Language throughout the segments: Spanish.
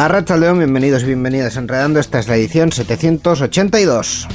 A León, bienvenidos y bienvenidas Enredando. Esta es la edición 782.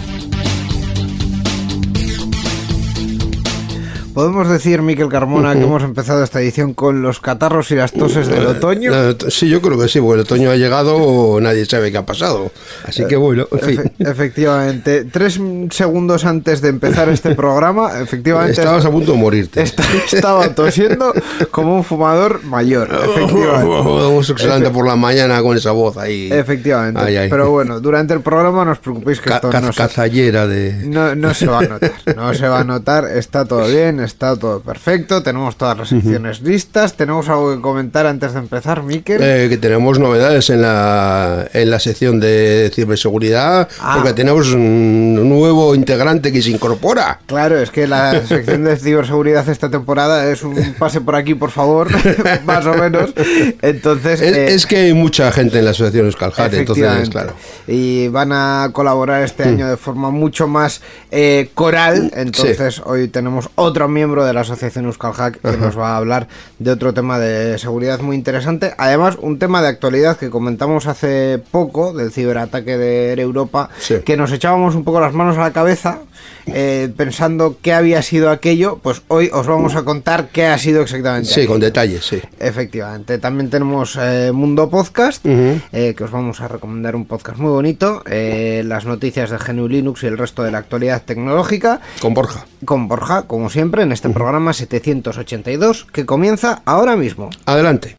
¿Podemos decir, Miquel Carmona, que hemos empezado esta edición con los catarros y las toses del otoño? Eh, sí, yo creo que sí, porque el otoño ha llegado, nadie sabe qué ha pasado. Así que bueno, en fin. efectivamente, tres segundos antes de empezar este programa, efectivamente. Estabas a punto de morirte. estaba tosiendo como un fumador mayor, efectivamente. Vamos excelente por la mañana con esa voz ahí. Efectivamente. Pero bueno, durante el programa no os preocupéis que esto no de... No, no se va a notar, no se va a notar, está todo bien está todo perfecto, tenemos todas las secciones listas, tenemos algo que comentar antes de empezar, Miquel. Eh, que tenemos novedades en la, en la sección de ciberseguridad, ah. porque tenemos un nuevo integrante que se incorpora. Claro, es que la sección de ciberseguridad esta temporada es un pase por aquí, por favor, más o menos. Entonces... Es, eh, que hay mucha gente en la asociación Euskalhat, entonces, claro. Y van a colaborar este mm. año de forma mucho más eh, coral, entonces hoy tenemos otro miembro de la asociación Euskal Hack que nos va a hablar de otro tema de seguridad muy interesante. Además, un tema de actualidad que comentamos hace poco del ciberataque de Europa, que nos echábamos un poco las manos a la cabeza eh, pensando qué había sido aquello. Pues hoy os vamos a contar qué ha sido exactamente. Sí, con detalles, sí. Efectivamente. También tenemos eh, Mundo Podcast, eh, que os vamos a recomendar un podcast muy bonito. las noticias de GNU Linux y el resto de la actualidad tecnológica. Con Borja. Con Borja, como siempre en este programa 782 que comienza ahora mismo. Adelante.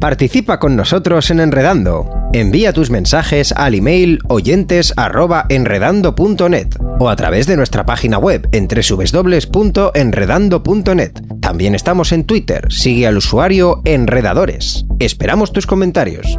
Participa con nosotros en Enredando. Envía tus mensajes al email oyentes@enredando.net o a través de nuestra página web en www.enredando.net. También estamos en Twitter. Sigue al usuario Enredadores. Esperamos tus comentarios.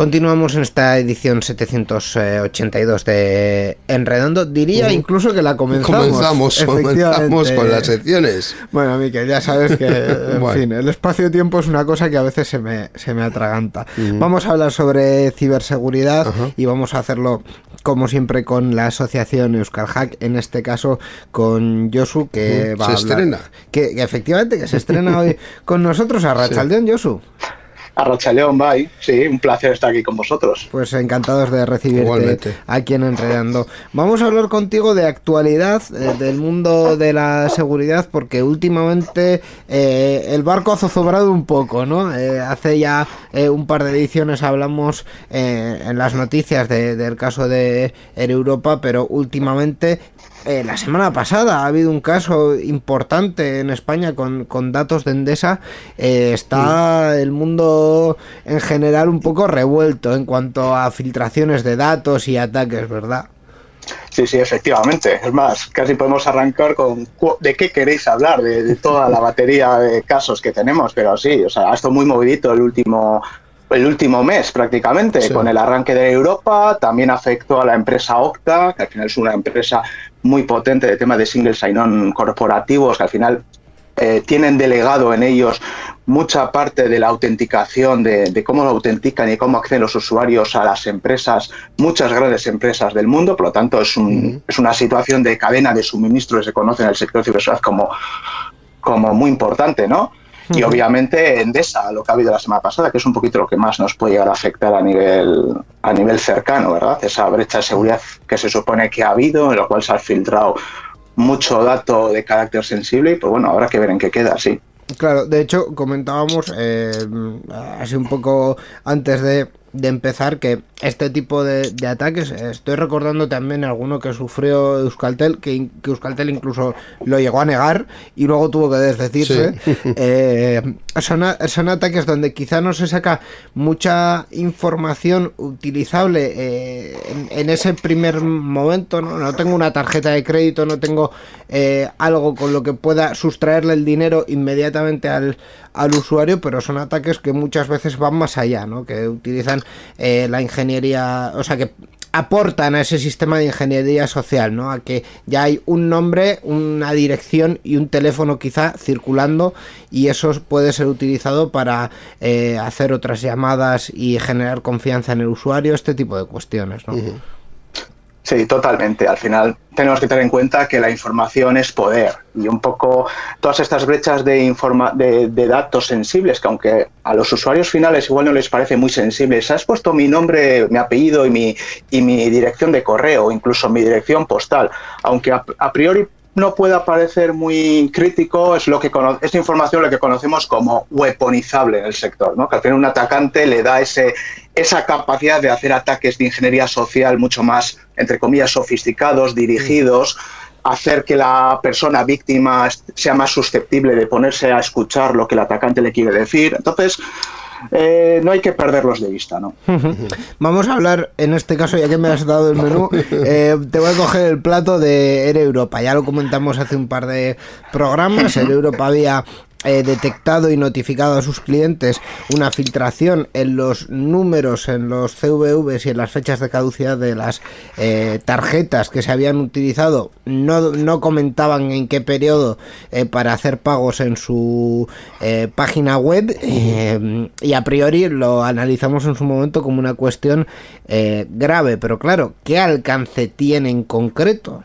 Continuamos en esta edición 782 de Enredando. Diría incluso que la comenzamos. Comenzamos, comenzamos con las secciones. Bueno, Miquel, ya sabes que, en fin, el espacio-tiempo es una cosa que a veces se me, se me atraganta. Vamos a hablar sobre ciberseguridad y vamos a hacerlo como siempre con la asociación Euskal Hack, en este caso con Josu que va se a estrena. Que, efectivamente que se estrena hoy con nosotros a Rachaldeón, Josu. Arrocha León, bye. Sí, un placer estar aquí con vosotros. Pues encantados de recibirte aquí en Enredando. Vamos a hablar contigo de actualidad eh, del mundo de la seguridad, porque últimamente eh, el barco ha zozobrado un poco, ¿no? Eh, hace ya un par de ediciones hablamos en las noticias del caso de Air Europa, pero últimamente eh, la semana pasada ha habido un caso importante en España con, datos de Endesa. Eh, está el mundo en general un poco revuelto en cuanto a filtraciones de datos y ataques, ¿verdad? Sí, sí, efectivamente. Es más, casi podemos arrancar con de qué queréis hablar, de, toda la batería de casos que tenemos, pero sí, o sea, ha estado muy movidito el último el último mes prácticamente, con el arranque de Europa, también afectó a la empresa Octa, que al final es una empresa muy potente de tema de single sign-on corporativos, que al final eh, tienen delegado en ellos mucha parte de la autenticación, de, cómo lo autentican y cómo acceden los usuarios a las empresas, muchas grandes empresas del mundo, por lo tanto es, un, es una situación de cadena de suministro que se conoce en el sector ciberseguridad como, como muy importante, ¿no? Y obviamente Endesa, lo que ha habido la semana pasada, que es un poquito lo que más nos puede llegar a afectar a nivel, a nivel cercano, ¿verdad? Esa brecha de seguridad que se supone que ha habido, en la cual se ha filtrado mucho dato de carácter sensible y pues bueno, habrá que ver en qué queda, sí. Claro, de hecho comentábamos eh, así un poco antes de de empezar que este tipo de, ataques, estoy recordando también alguno que sufrió Euskaltel, que, Euskaltel incluso lo llegó a negar y luego tuvo que desdecirse. Eh, son, son, ataques donde quizá no se saca mucha información utilizable eh, en, ese primer momento, ¿no? no tengo una tarjeta de crédito, no tengo eh, algo con lo que pueda sustraerle el dinero inmediatamente al, al usuario, pero son ataques que muchas veces van más allá, ¿no? que utilizan eh, la ingeniería, o sea, que aportan a ese sistema de ingeniería social, ¿no? A que ya hay un nombre, una dirección y un teléfono quizá circulando y eso puede ser utilizado para eh, hacer otras llamadas y generar confianza en el usuario, este tipo de cuestiones, ¿no? Sí, totalmente. Al final tenemos que tener en cuenta que la información es poder y un poco todas estas brechas de, informa de, datos sensibles que aunque a los usuarios finales igual no les parece muy sensibles, has puesto mi nombre, mi apellido y mi, y mi dirección de correo, incluso mi dirección postal, aunque a priori no pueda parecer muy crítico, es lo que esta información lo que conocemos como weaponizable en el sector, ¿no? que al final un atacante le da ese, esa capacidad de hacer ataques de ingeniería social mucho más, entre comillas, sofisticados, dirigidos, hacer que la persona víctima sea más susceptible de ponerse a escuchar lo que el atacante le quiere decir. Entonces, eh, no hay que perderlos de vista, ¿no? Vamos a hablar, en este caso, ya que me has dado el menú, eh, te voy a coger el plato de Air Europa. Ya lo comentamos hace un par de programas. Air Europa había eh, detectado y notificado a sus clientes una filtración en los números, en los CVVs y en las fechas de caducidad de las eh, tarjetas que se habían utilizado, no, no comentaban en qué periodo eh, para hacer pagos en su página web. Y a priori lo analizamos en su momento como una cuestión grave, pero claro, ¿qué alcance tiene en concreto?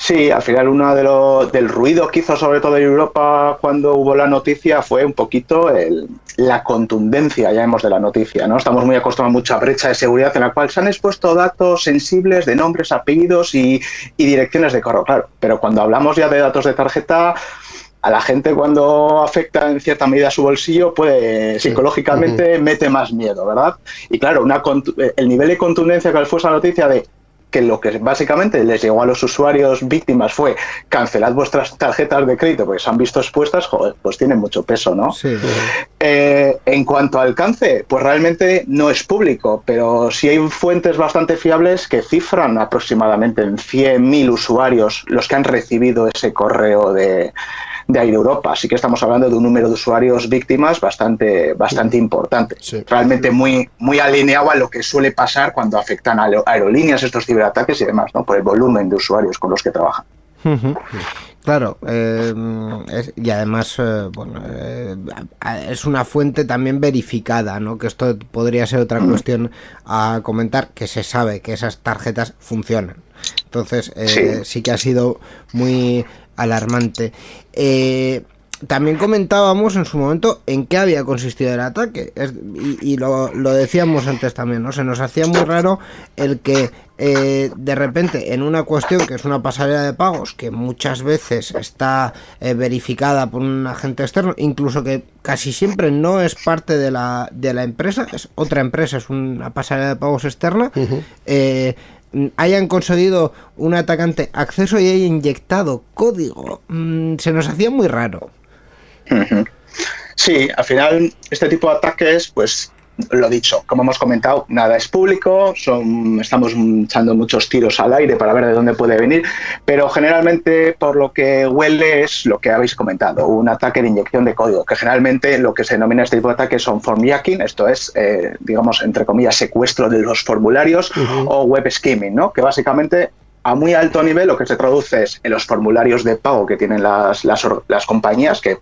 Sí, al final uno de los del ruido que hizo sobre todo en Europa cuando hubo la noticia fue un poquito el, la contundencia, ya vemos, de la noticia. ¿no? Estamos muy acostumbrados a mucha brecha de seguridad en la cual se han expuesto datos sensibles de nombres, apellidos y, direcciones de correo, claro. Pero cuando hablamos ya de datos de tarjeta, a la gente cuando afecta en cierta medida su bolsillo, puede psicológicamente mete más miedo, ¿verdad? Y claro, una, el nivel de contundencia que fue esa noticia de que lo que básicamente les llegó a los usuarios víctimas fue cancelad vuestras tarjetas de crédito porque se han visto expuestas, joder, pues tiene mucho peso, ¿no? Sí. Eh, en cuanto al alcance, pues realmente no es público, pero sí hay fuentes bastante fiables que cifran aproximadamente en 100.000 usuarios los que han recibido ese correo de, de Air Europa. Así que estamos hablando de un número de usuarios víctimas bastante, bastante importante. Realmente muy, muy alineado a lo que suele pasar cuando afectan a aerolíneas estos ciberataques y demás, ¿no? por el volumen de usuarios con los que trabajan. Claro, eh, y además, eh, bueno, eh, es una fuente también verificada, ¿no? Que esto podría ser otra mm. cuestión a comentar, que se sabe que esas tarjetas funcionan. Entonces, sí que ha sido muy alarmante. Eh, también comentábamos en su momento en qué había consistido el ataque. y, lo, decíamos antes también, ¿no? Se nos hacía muy raro el que eh, de repente en una cuestión que es una pasarela de pagos que muchas veces está eh, verificada por un agente externo, incluso que casi siempre no es parte de la, de la empresa, es otra empresa, es una pasarela de pagos externa hayan conseguido un atacante acceso y haya inyectado código. Mm, se nos hacía muy raro. Sí, al final este tipo de ataques pues lo dicho, como hemos comentado, nada es público, son, estamos echando muchos tiros al aire para ver de dónde puede venir, pero generalmente por lo que huele es lo que habéis comentado, un ataque de inyección de código, que generalmente lo que se denomina este tipo de ataques son form jacking, esto es, eh, digamos, entre comillas, secuestro de los formularios o web skimming, ¿no? que básicamente a muy alto nivel lo que se traduce es en los formularios de pago que tienen las, las, las compañías, que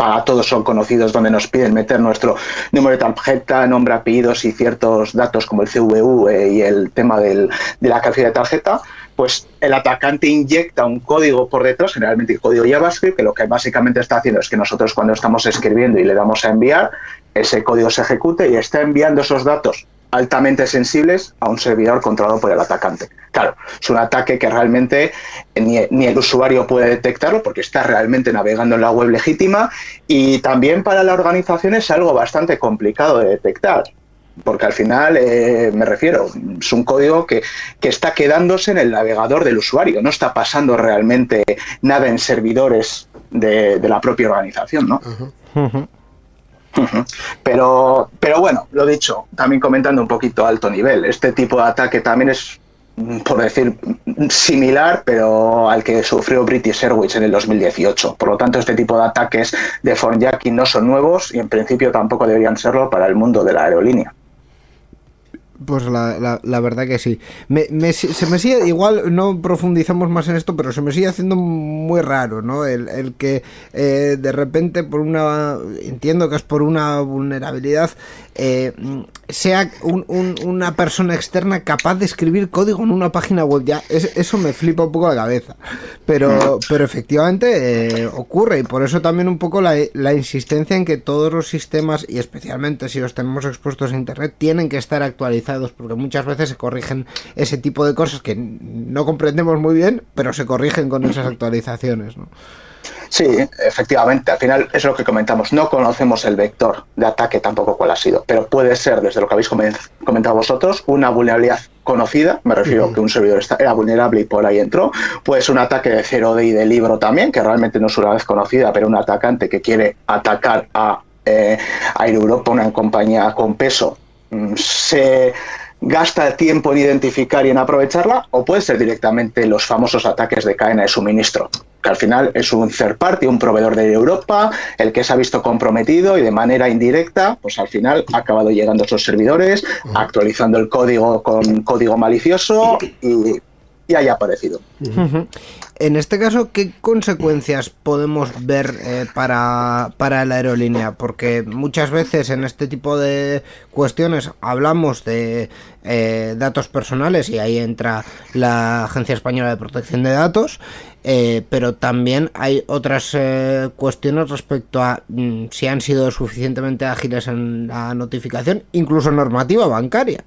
para todos son conocidos, donde nos piden meter nuestro número de tarjeta, nombre, apellidos y ciertos datos como el CVU eh, y el tema del, de la cantidad de tarjeta, pues el atacante inyecta un código por detrás, generalmente el código JavaScript, que lo que básicamente está haciendo es que nosotros cuando estamos escribiendo y le damos a enviar, ese código se ejecute y está enviando esos datos altamente sensibles a un servidor controlado por el atacante. Claro, es un ataque que realmente ni, el usuario puede detectarlo porque está realmente navegando en la web legítima y también para la organización es algo bastante complicado de detectar. Porque al final, eh, me refiero, es un código que, está quedándose en el navegador del usuario, no está pasando realmente nada en servidores de, la propia organización, ¿no? Pero, pero bueno, lo dicho, también comentando un poquito alto nivel, este tipo de ataque también es, por decir, similar, pero al que sufrió British Airways en el 2018. Por lo tanto, este tipo de ataques de phonejacking no son nuevos y en principio tampoco deberían serlo para el mundo de la aerolínea. Pues la, la, verdad que sí. se me sigue, igual no profundizamos más en esto, pero se me sigue haciendo muy raro, ¿no? El, que eh, de repente por una, entiendo que es por una vulnerabilidad, eh, sea una persona externa capaz de escribir código en una página web. Ya, eso me flipa un poco la cabeza. Pero, pero efectivamente eh, ocurre y por eso también un poco la, la insistencia en que todos los sistemas, y especialmente si los tenemos expuestos a Internet, tienen que estar actualizados porque muchas veces se corrigen ese tipo de cosas que no comprendemos muy bien, pero se corrigen con esas actualizaciones. ¿no? Sí, efectivamente. Al final es lo que comentamos. No conocemos el vector de ataque tampoco cuál ha sido, pero puede ser, desde lo que habéis comentado vosotros, una vulnerabilidad conocida. Me refiero a que un servidor era vulnerable y por ahí entró. Puede ser un ataque de 0D y de libro también, que realmente no es una vez conocida, pero un atacante que quiere atacar a eh, Air Europa, una compañía con peso se gasta el tiempo en identificar y en aprovecharla, o puede ser directamente los famosos ataques de cadena de suministro, que al final es un third party, un proveedor de Europa, el que se ha visto comprometido y de manera indirecta, pues al final ha acabado llegando a esos servidores, actualizando el código con código malicioso y, y haya aparecido. En este caso, ¿qué consecuencias podemos ver eh, para, la aerolínea? Porque muchas veces en este tipo de cuestiones hablamos de eh, datos personales y ahí entra la Agencia Española de Protección de Datos, eh, pero también hay otras cuestiones respecto a mm, si han sido suficientemente ágiles en la notificación, incluso normativa bancaria.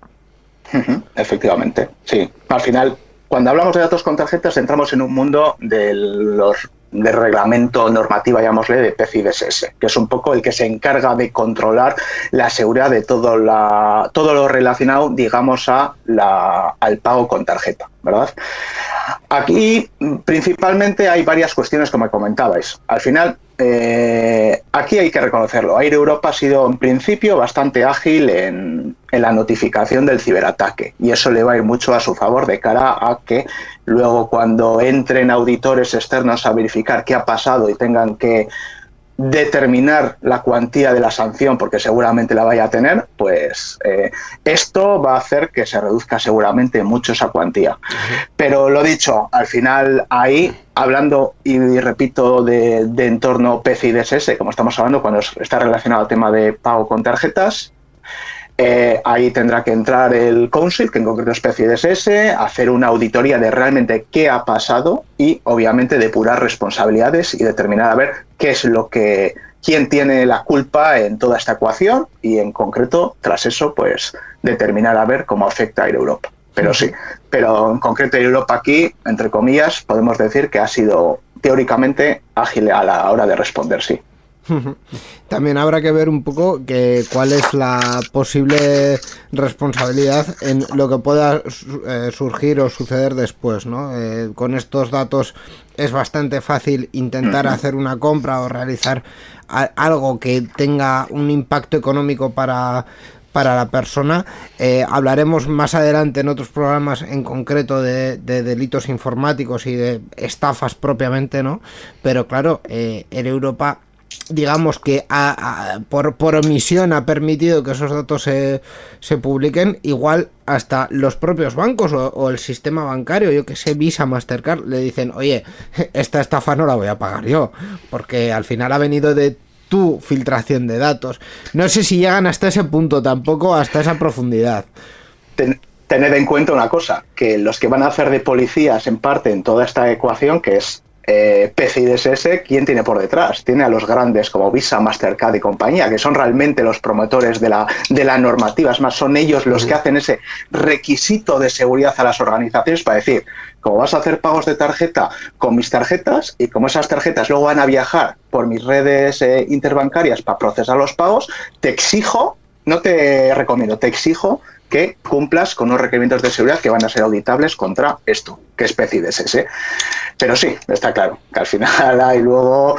Efectivamente, sí. Al final cuando hablamos de datos con tarjetas entramos en un mundo de los de reglamento normativa, llamémosle, de PCI DSS, que es un poco el que se encarga de controlar la seguridad de todo, la, todo lo relacionado, digamos, a la, al pago con tarjeta, ¿verdad? Aquí principalmente hay varias cuestiones como comentabais. Al final, eh, aquí hay que reconocerlo. Air Europa ha sido en principio bastante ágil en, en, la notificación del ciberataque y eso le va a ir mucho a su favor de cara a que luego cuando entren auditores externos a verificar qué ha pasado y tengan que determinar la cuantía de la sanción, porque seguramente la vaya a tener, pues eh, esto va a hacer que se reduzca seguramente mucho esa cuantía. Pero lo dicho, al final ahí, hablando y repito de, de entorno PCI DSS, como estamos hablando cuando está relacionado al tema de pago con tarjetas, eh, ahí tendrá que entrar el Council, que en concreto es PCDSS, hacer una auditoría de realmente qué ha pasado y obviamente depurar responsabilidades y determinar a ver qué es lo que quién tiene la culpa en toda esta ecuación y en concreto tras eso pues determinar a ver cómo afecta a Europa. Pero sí, pero en concreto Europa aquí, entre comillas, podemos decir que ha sido teóricamente ágil a la hora de responder, sí. También habrá que ver un poco que cuál es la posible responsabilidad en lo que pueda eh, surgir o suceder después, ¿no? Eh, con estos datos es bastante fácil intentar hacer una compra o realizar algo que tenga un impacto económico para para la persona. Eh, hablaremos más adelante en otros programas en concreto de, delitos informáticos y de estafas propiamente, ¿no? Pero claro, en Europa digamos que por, omisión ha permitido que esos datos se, publiquen, igual hasta los propios bancos o, el sistema bancario, yo que sé, Visa, Mastercard, le dicen, oye, esta estafa no la voy a pagar yo, porque al final ha venido de tu filtración de datos. No sé si llegan hasta ese punto tampoco, hasta esa profundidad. tened en cuenta una cosa, que los que van a hacer de policías en parte en toda esta ecuación, que es eh, PCI ¿quién tiene por detrás? Tiene a los grandes como Visa, Mastercard y compañía, que son realmente los promotores de la, de la normativa. Es más, son ellos los que hacen ese requisito de seguridad a las organizaciones para decir, como vas a hacer pagos de tarjeta con mis tarjetas y como esas tarjetas luego van a viajar por mis redes eh, interbancarias para procesar los pagos, te exijo, no te recomiendo, te exijo que cumplas con unos requerimientos de seguridad que van a ser auditables contra esto, que es PCI pero sí, está claro, que al final hay luego,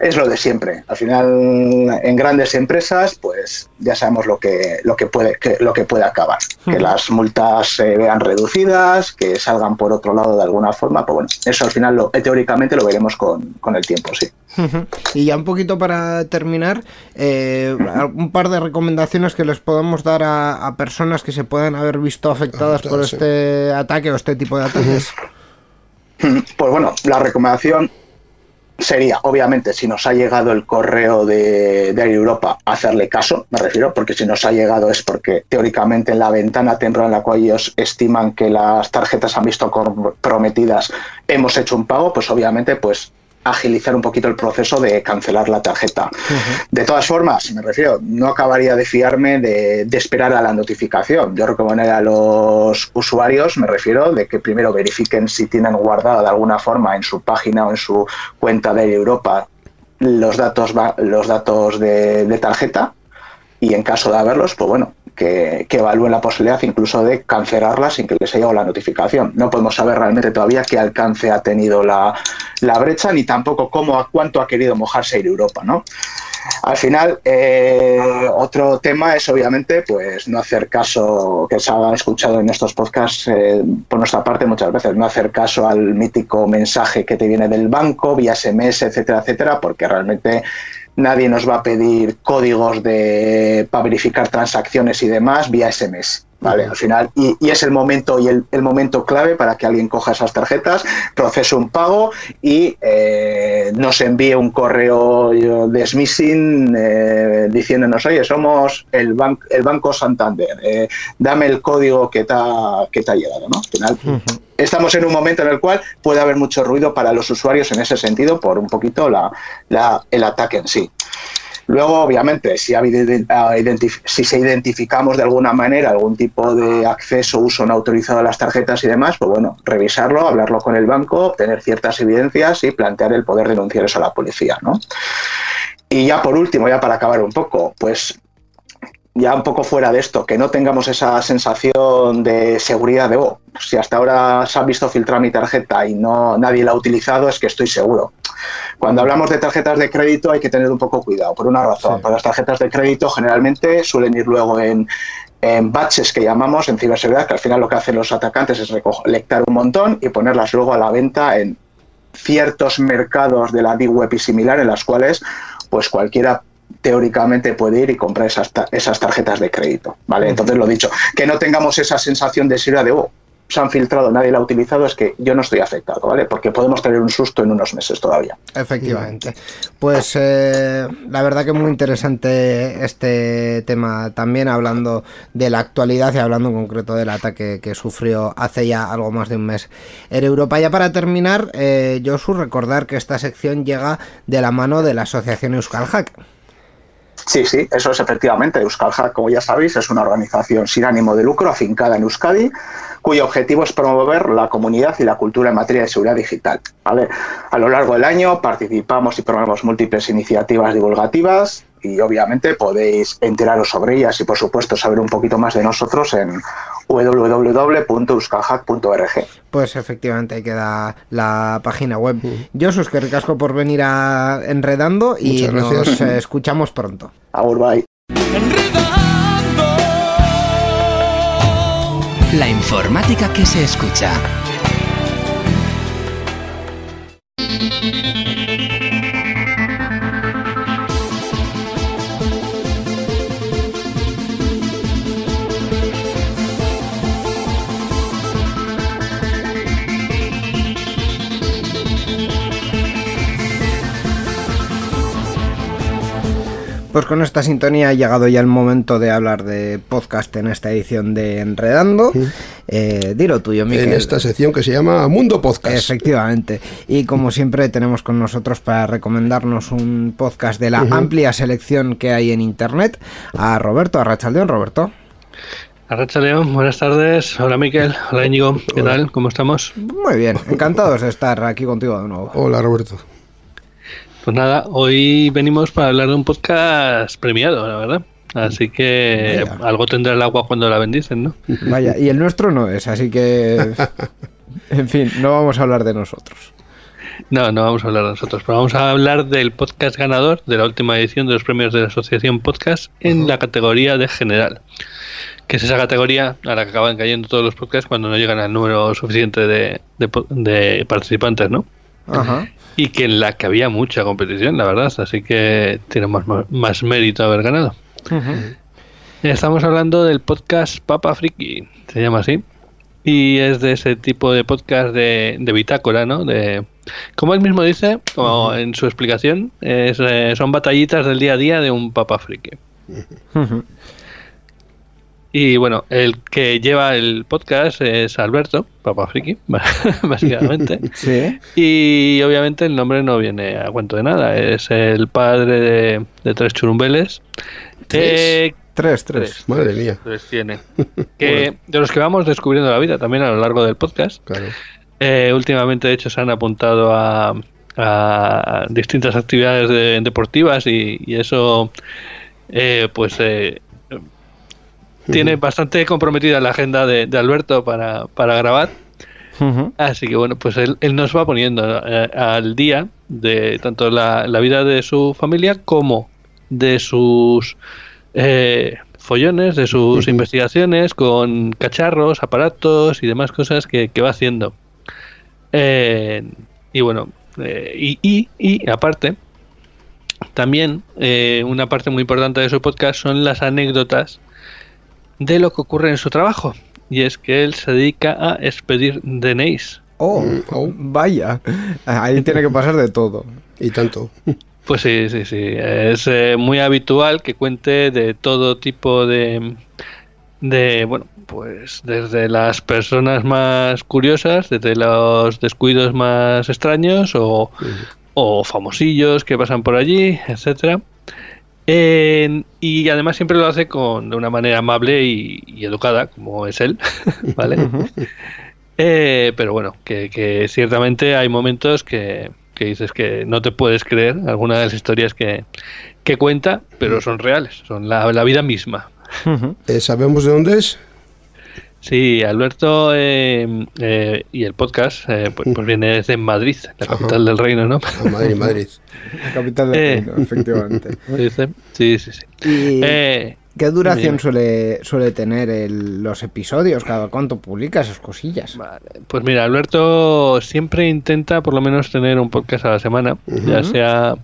es lo de siempre. Al final, en grandes empresas, pues ya sabemos lo que, lo que, puede, que, lo que puede acabar. Que las multas se vean reducidas, que salgan por otro lado de alguna forma, pues bueno, eso al final lo, teóricamente lo veremos con, con el tiempo, sí. Y ya un poquito para terminar, eh, un par de recomendaciones que les podemos dar a, personas que se puedan haber visto afectadas por este ataque o este tipo de ataques. Pues bueno, la recomendación sería, obviamente, si nos ha llegado el correo de, de Europa, hacerle caso, me refiero, porque si nos ha llegado es porque teóricamente en la ventana temporal en la cual ellos estiman que las tarjetas han visto comprometidas hemos hecho un pago, pues obviamente, pues agilizar un poquito el proceso de cancelar la tarjeta. De todas formas, me refiero, no acabaría de fiarme de, esperar a la notificación. Yo recomendaría a los usuarios, me refiero, de que primero verifiquen si tienen guardada de alguna forma en su página o en su cuenta de Europa los datos, los datos de, de tarjeta y en caso de haberlos, pues bueno, que, evalúen la posibilidad incluso de cancelarla sin que les haya llegado la notificación. No podemos saber realmente todavía qué alcance ha tenido la, brecha ni tampoco cómo a cuánto ha querido mojarse ir Europa, ¿no? Al final, eh, otro tema es obviamente pues no hacer caso, que se ha escuchado en estos podcasts eh, por nuestra parte muchas veces, no hacer caso al mítico mensaje que te viene del banco, vía SMS, etcétera, etcétera, porque realmente nadie nos va a pedir códigos de, para verificar transacciones y demás vía SMS. ¿Vale? Al final, y, es el momento y el, momento clave para que alguien coja esas tarjetas, procese un pago y eh, nos envíe un correo de smishing eh, diciéndonos, oye, somos el, el Banco Santander, eh, dame el código que te ha, que te ha llegado. ¿no? Al final, estamos en un momento en el cual puede haber mucho ruido para los usuarios en ese sentido por un poquito la, el ataque en sí. Luego, obviamente, si, si se identificamos de alguna manera algún tipo de acceso uso no autorizado a las tarjetas y demás, pues bueno, revisarlo, hablarlo con el banco, obtener ciertas evidencias y plantear el poder denunciar eso a la policía, ¿no? Y ya por último, ya para acabar un poco, pues ya un poco fuera de esto, que no tengamos esa sensación de seguridad de, oh, si hasta ahora se ha visto filtrar mi tarjeta y no nadie la ha utilizado, es que estoy seguro. Cuando hablamos de tarjetas de crédito hay que tener un poco cuidado, por una razón. las tarjetas de crédito generalmente suelen ir luego en, en batches que llamamos en ciberseguridad, que al final lo que hacen los atacantes es recolectar un montón y ponerlas luego a la venta en ciertos mercados de la Deep Web y similar, en las cuales pues cualquiera teóricamente puede ir y comprar esas, esas tarjetas de crédito. ¿vale? Entonces, lo dicho, que no tengamos esa sensación de ser de, oh, se han filtrado, nadie la ha utilizado, es que yo no estoy afectado, ¿vale? Porque podemos tener un susto en unos meses todavía. Efectivamente. Pues eh, la verdad que muy interesante este tema también, hablando de la actualidad y hablando en concreto del ataque que sufrió hace ya algo más de un mes en Europa. Ya para terminar, eh, Josu, recordar que esta sección llega de la mano de la Asociación Euskal Hack. Sí, sí, eso es efectivamente. Euskal Hack, como ya sabéis, es una organización sin ánimo de lucro afincada en Euskadi, cuyo objetivo es promover la comunidad y la cultura en materia de seguridad digital. A lo largo del año participamos y promovemos múltiples iniciativas divulgativas y obviamente podéis enteraros sobre ellas y por supuesto saber un poquito más de nosotros en www.euskalhack.org. Pues efectivamente ahí queda la página web. Yo Josus, que ricasco por venir a Enredando y nos escuchamos pronto. Agur, bye. La informática que se escucha. Pues con esta sintonía ha llegado ya el momento de hablar de podcast en esta edición de Enredando. Eh, dilo tuyo, Miguel. En esta sección que se llama Mundo Podcast. Efectivamente. Y como siempre tenemos con nosotros para recomendarnos un podcast de la amplia selección que hay en Internet a Roberto Arrachaldeón. Roberto. Arrachaldeón, buenas tardes. Hola Miquel, hola Íñigo, ¿qué tal? ¿Cómo estamos? Muy bien, encantados de estar aquí contigo de nuevo. Hola Roberto. Pues nada, hoy venimos para hablar de un podcast premiado, la verdad. Así que algo tendrá el agua cuando la bendicen, ¿no? Vaya, y el nuestro no es, así que... En fin, no vamos a hablar de nosotros. No, no vamos a hablar de nosotros, pero vamos a hablar del podcast ganador de la última edición de los premios de la Asociación Podcast en la categoría de general, que es esa categoría a la que acaban cayendo todos los podcasts cuando no llegan al número suficiente de, de participantes, ¿no? Ajá y que en la que había mucha competición, la verdad, así que tiene más, más mérito haber ganado. Estamos hablando del podcast Papa Friki, se llama así, y es de ese tipo de podcast de, de bitácora, ¿no? De, como él mismo dice, como en su explicación, es, eh, son batallitas del día a día de un Papa Friki. Y bueno, el que lleva el podcast es Alberto, Papá Friki, básicamente. sí. Y obviamente el nombre no viene a cuento de nada. Es el padre de, tres churumbeles. ¿Tres? Eh, tres, tres. Madre mía. Tres tiene. Que, De los que vamos descubriendo la vida también a lo largo del podcast. Claro. Eh, últimamente, de hecho, se han apuntado a, distintas actividades deportivas y, eso, eh, pues tiene bastante comprometida la agenda de, Alberto para, grabar. Así que bueno, pues él, nos va poniendo eh, al día de tanto la, vida de su familia como de sus eh, follones, de sus investigaciones con cacharros, aparatos y demás cosas que, va haciendo. Eh, y bueno, y, y, y, aparte, también una parte muy importante de su podcast son las anécdotas de lo que ocurre en su trabajo. Y es que él se dedica a expedir DNIs. Oh, mm, oh, vaya. Ahí tiene que pasar de todo. Y tanto. Pues sí, sí, sí. Es eh, muy habitual que cuente de todo tipo de, de, bueno, pues desde las personas más curiosas, desde los descuidos más extraños o, o famosillos que pasan por allí, etcétera y además siempre lo hace con, de una manera amable y, educada, como es él, ¿vale? Eh, pero bueno, que, ciertamente hay momentos que, dices que no te puedes creer algunas de las historias que, cuenta, pero son reales, son la, la vida misma. Eh, ¿Sabemos de dónde es? Sí, Alberto eh, eh, y el podcast eh, pues, pues, viene desde Madrid, la capital del reino, ¿no? Ah, Madrid, Madrid. La capital del reino, efectivamente. Sí, sí, sí. ¿Y qué duración suele, suele tener los episodios? ¿Cada cuánto publica esas cosillas? Pues mira, Alberto siempre intenta por lo menos tener un podcast a la semana, ya sea...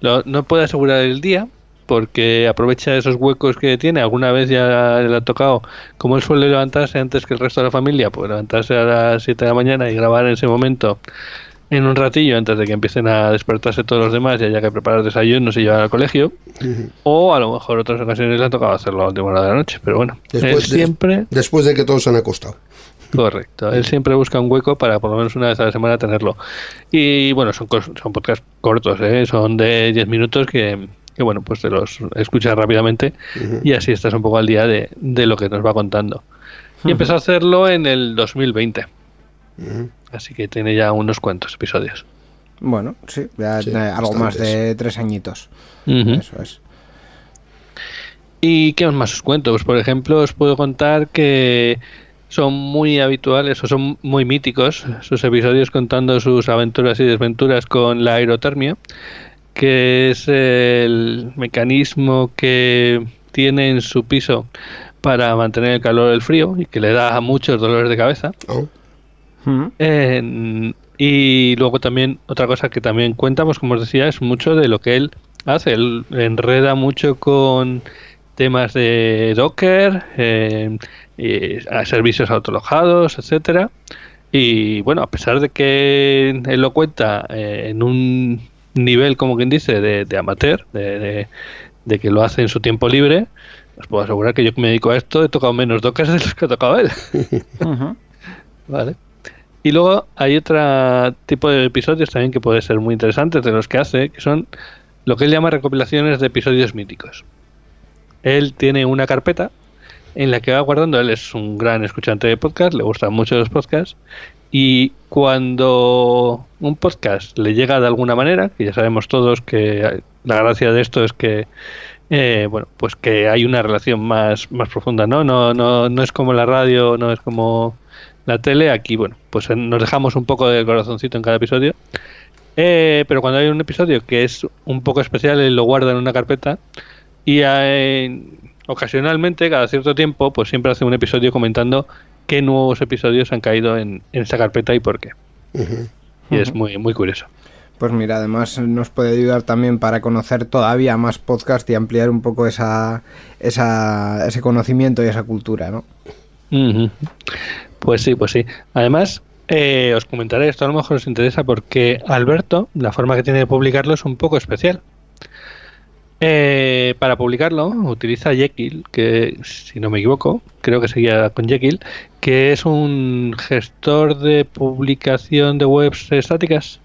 no puede asegurar el día, porque aprovecha esos huecos que tiene. Alguna vez ya le ha tocado, como él suele levantarse antes que el resto de la familia, pues levantarse a las 7 de la mañana y grabar en ese momento en un ratillo antes de que empiecen a despertarse todos los demás y haya que preparar desayunos y llevar al colegio. O a lo mejor otras ocasiones le ha tocado hacerlo a la última hora de la noche, pero bueno, después siempre... después de que todos se han acostado. Correcto, él siempre busca un hueco para por lo menos una vez a la semana tenerlo. Y bueno, son, son podcasts cortos, ¿eh? son de 10 minutos que, que bueno, pues te los escuchas rápidamente y así estás un poco al día de, lo que nos va contando. Y empezó a hacerlo en el 2020. Así que tiene ya unos cuantos episodios. Bueno, sí, ya algo más de tres añitos. Eso es. ¿Y qué más os cuento? Pues por ejemplo, os puedo contar que son muy habituales o son muy míticos sus episodios contando sus aventuras y desventuras con la aerotermia que es el mecanismo que tiene en su piso para mantener el calor del frío y que le da muchos dolores de cabeza. Oh. y luego también otra cosa que también cuentamos, como os decía, es mucho de lo que él hace. Él enreda mucho con temas de Docker, eh, servicios autolojados, etcétera. Y bueno, a pesar de que él lo cuenta eh, en un nivel, como quien dice, de, amateur, de, de que lo hace en su tiempo libre, os puedo asegurar que yo que me dedico a esto he tocado menos dockers de los que ha tocado él. Vale. Y luego hay otro tipo de episodios también que puede ser muy interesantes de los que hace, que son lo que él llama recopilaciones de episodios míticos. Él tiene una carpeta en la que va guardando, él es un gran escuchante de podcast, le gustan mucho los podcasts, y cuando un podcast le llega de alguna manera, que ya sabemos todos que la gracia de esto es que eh, bueno, pues que hay una relación más, más profunda, ¿no? No, no, no es como la radio, no es como la tele. Aquí, bueno, pues nos dejamos un poco del corazoncito en cada episodio. Eh, pero cuando hay un episodio que es un poco especial, él lo guarda en una carpeta y eh, ocasionalmente, cada cierto tiempo, pues siempre hace un episodio comentando qué nuevos episodios han caído en, esa carpeta y por qué. Y es muy, muy curioso. Pues mira, además nos puede ayudar también para conocer todavía más podcast y ampliar un poco esa, esa ese conocimiento y esa cultura, ¿no? Pues sí, pues sí. Además, eh, os comentaré, esto a lo mejor os interesa porque Alberto, la forma que tiene de publicarlo es un poco especial. Eh, para publicarlo utiliza Jekyll, que si no me equivoco, creo que seguía con Jekyll, que es un gestor de publicación de webs estáticas.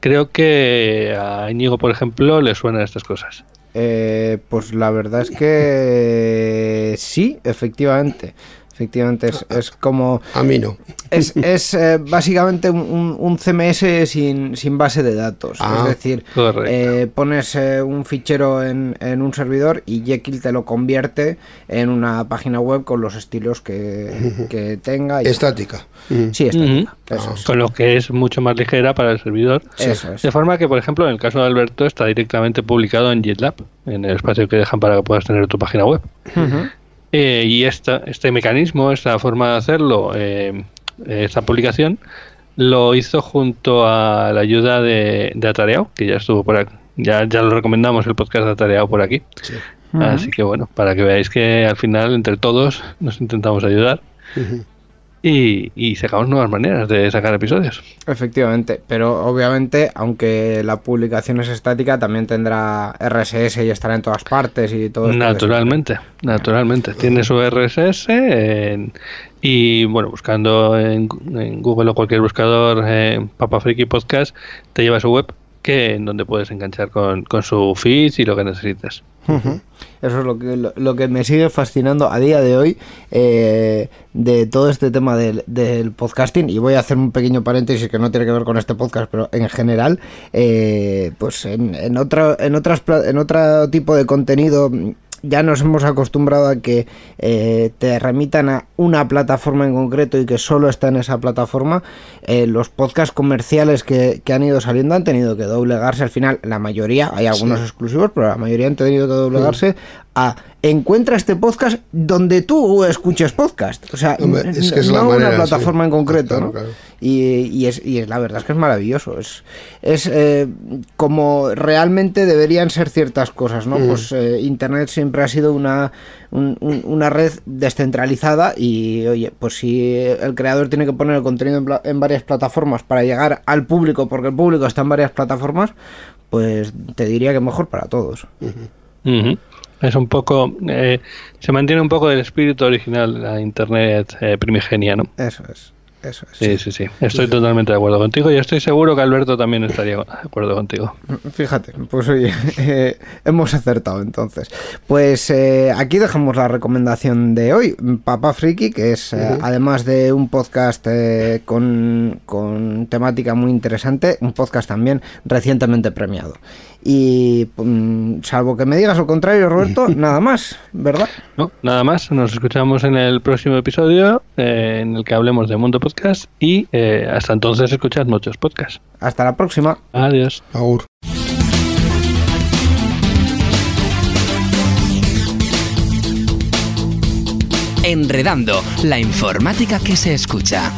Creo que a Íñigo, por ejemplo, le suenan estas cosas. Eh, pues la verdad es que sí, efectivamente. Efectivamente, es, como... A mí no. Es, es eh, básicamente un, CMS sin, sin, base de datos. es ah, decir, eh, pones eh, un fichero en, en, un servidor y Jekyll te lo convierte en una página web con los estilos que, que tenga. estática. Sí, estática. Ah. Con lo que es mucho más ligera para el servidor. De forma que, por ejemplo, en el caso de Alberto está directamente publicado en GitLab, en el espacio que dejan para que puedas tener tu página web. Eh, y esta, este mecanismo, esta forma de hacerlo, eh, esta publicación, lo hizo junto a la ayuda de, de que ya estuvo por aquí. Ya, ya lo recomendamos el podcast de Atareado por aquí. Así que bueno, para que veáis que al final entre todos nos intentamos ayudar y, sacamos nuevas maneras de sacar episodios. Efectivamente, pero obviamente, aunque la publicación es estática, también tendrá RSS y estará en todas partes y todo. Naturalmente, naturalmente. Tiene su RSS y bueno, buscando en, Google o cualquier buscador eh, Papa Freaky Podcast, te lleva a su web que en donde puedes enganchar con, con su feed y lo que necesites. Eso es lo que, lo, que me sigue fascinando a día de hoy eh, de todo este tema del, del, podcasting. Y voy a hacer un pequeño paréntesis que no tiene que ver con este podcast, pero en general, eh, pues en, en, en, otras, en otro tipo de contenido ya nos hemos acostumbrado a que eh, te remitan a una plataforma en concreto y que solo está en esa plataforma. Eh, los podcasts comerciales que, han ido saliendo han tenido que doblegarse al final, la mayoría, hay algunos exclusivos, pero la mayoría han tenido que doblegarse mm. A encuentra este podcast donde tú escuches podcast. O sea, es no una plataforma en concreto, ¿no? Y, es, y, es, la verdad es que es maravilloso. Es, es eh, como realmente deberían ser ciertas cosas, ¿no? Mm. Pues eh, Internet siempre ha sido una, una red descentralizada y, oye, pues si el creador tiene que poner el contenido en, varias plataformas para llegar al público, porque el público está en varias plataformas, pues te diría que mejor para todos. Es un poco. Eh, se mantiene un poco del espíritu original de la Internet eh, primigenia, ¿no? Eso es. Eso es. Sí, sí, sí. Estoy totalmente de acuerdo contigo y estoy seguro que Alberto también estaría de acuerdo contigo. Fíjate, pues oye, eh, hemos acertado entonces. Pues aquí dejamos la recomendación de hoy. Papá Friki, que es además de un podcast con, con temática muy interesante, un podcast también recientemente premiado. Y mm, salvo que me digas lo contrario, Roberto, nada más, ¿verdad? No, nada más. Nos escuchamos en el próximo episodio eh, en el que hablemos de Mundo Podcast y eh, hasta entonces escuchad muchos podcasts. Hasta la próxima. Adiós. Aur. Enredando, la informática que se escucha.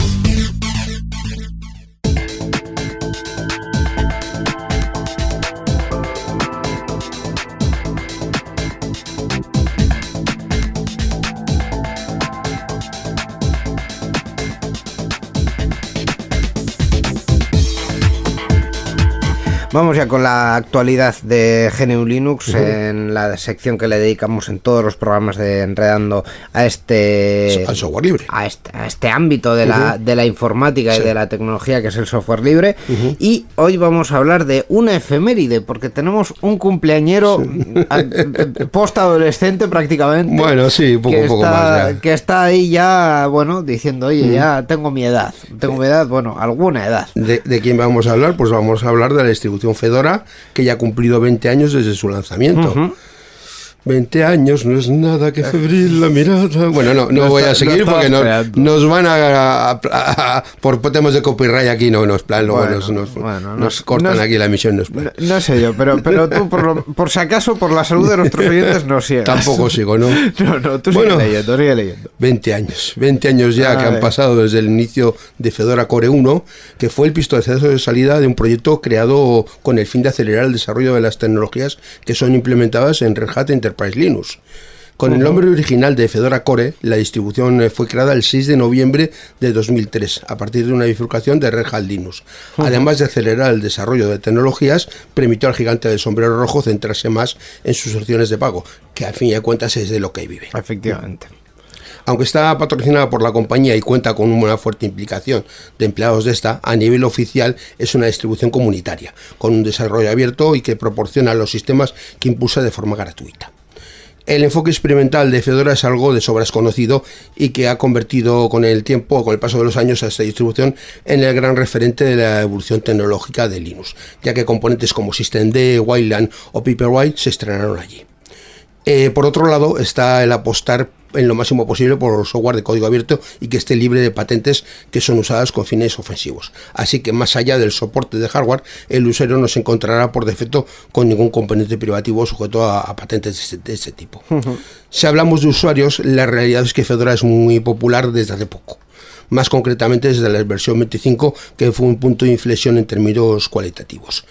Vamos ya con la actualidad de GNU Linux en la sección que le dedicamos en todos los programas de Enredando a este al software libre. a este, a este ámbito de la, de la informática y de la tecnología que es el software libre. Y hoy vamos a hablar de una efeméride porque tenemos un cumpleañero post adolescente prácticamente bueno sí poco, que poco está, más que está ahí ya bueno diciendo oye ya tengo mi edad tengo mi edad bueno alguna edad ¿De, ¿De quién vamos a hablar? Pues vamos a hablar de la distribución Fedora, que ya ha cumplido 20 años desde su lanzamiento. 20 años no es nada que febril la mirada. Bueno, no, no, voy a seguir porque nos, nos van a, por temas de copyright aquí no nos plan, luego nos, nos, nos, cortan aquí la emisión. Nos no, no, sé yo, pero, pero tú por, lo, por si acaso, por la salud de nuestros oyentes, no sigas. Tampoco sigo, ¿no? No, no, tú bueno, sigue leyendo, sigue leyendo. 20 años, 20 años ya a que han pasado desde el inicio de Fedora Core 1, que fue el pistoletazo de salida de un proyecto creado con el fin de acelerar el desarrollo de las tecnologías que son implementadas en Red Hat Enterprise Linux. Con el nombre original de Fedora Core, la distribución fue creada el 6 de noviembre de 2003, a partir de una bifurcación de Red Hat Linux. Además de acelerar el desarrollo de tecnologías, permitió al gigante del sombrero rojo centrarse más en sus opciones de pago, que al fin y al cuentas es de lo que vive. Efectivamente. Aunque está patrocinada por la compañía y cuenta con una fuerte implicación de empleados de esta, a nivel oficial es una distribución comunitaria, con un desarrollo abierto y que proporciona los sistemas que impulsa de forma gratuita. El enfoque experimental de Fedora es algo de sobras conocido y que ha convertido con el tiempo, con el paso de los años, a esta distribución en el gran referente de la evolución tecnológica de Linux, ya que componentes como Systemd, Wildland o Paperwhite se estrenaron allí. Eh, por otro lado, está el apostar en lo máximo posible por software de código abierto y que esté libre de patentes que son usadas con fines ofensivos. Así que más allá del soporte de hardware, el usuario no se encontrará por defecto con ningún componente privativo sujeto a, a patentes de este, de este tipo. Uh -huh. Si hablamos de usuarios, la realidad es que Fedora es muy popular desde hace poco más concretamente desde la versión 25, que fue un punto de inflexión en términos cualitativos.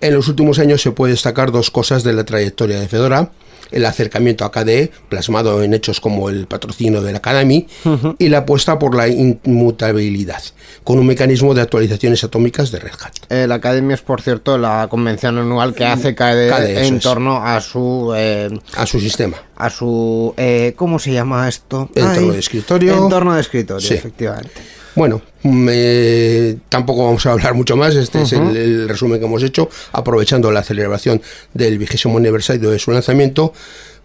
En los últimos años se puede destacar dos cosas de la trayectoria de Fedora el acercamiento a KDE, plasmado en hechos como el patrocinio de la Academy, uh -huh. y la apuesta por la inmutabilidad, con un mecanismo de actualizaciones atómicas de Red Hat. Eh, la Academy es, por cierto, la convención anual que hace KDE, KDE en torno es. a su... Eh, a su sistema. A su... Eh, ¿Cómo se llama esto? Entorno Ay, de escritorio. Entorno de escritorio, sí. efectivamente. Bueno, eh, tampoco vamos a hablar mucho más, este uh -huh. es el, el, resumen que hemos hecho, aprovechando la celebración del vigésimo aniversario de su lanzamiento.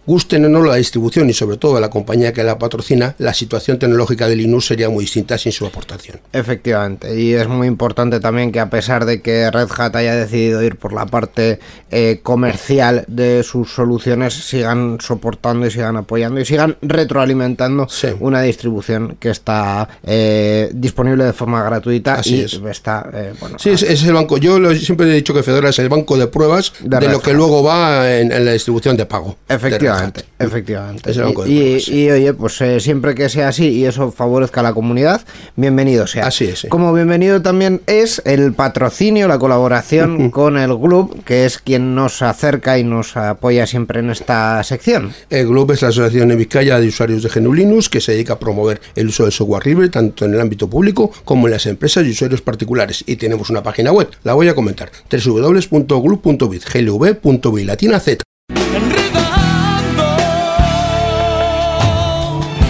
Gusten o no la distribución y sobre todo la compañía que la patrocina, la situación tecnológica de Linux sería muy distinta sin su aportación. Efectivamente, y es muy importante también que a pesar de que Red Hat haya decidido ir por la parte eh, comercial de sus soluciones, sigan soportando y sigan apoyando y sigan retroalimentando sí. una distribución que está eh, disponible de forma gratuita Así y es. está, eh, bueno, Sí, es, es, el banco. Yo lo, siempre he dicho que Fedora es el banco de pruebas de, de lo que luego va en, en, la distribución de pago. Efectivamente. Efectivamente, efectivamente. Es el banco de y, y, y, oye, pues eh, siempre que sea así y eso favorezca a la comunidad, bienvenido sea. Así es. Sí. Como bienvenido también es el patrocinio, la colaboración con el Glub, que es quien nos acerca y nos apoya siempre en esta sección. El Glub es la Asociación en Vizcaya de Usuarios de GNU Linux que se dedica a promover el uso del software libre tanto en el ámbito público como en las empresas y usuarios particulares. Y tenemos una página web, la voy a comentar, www.glub.biz, glv.biz,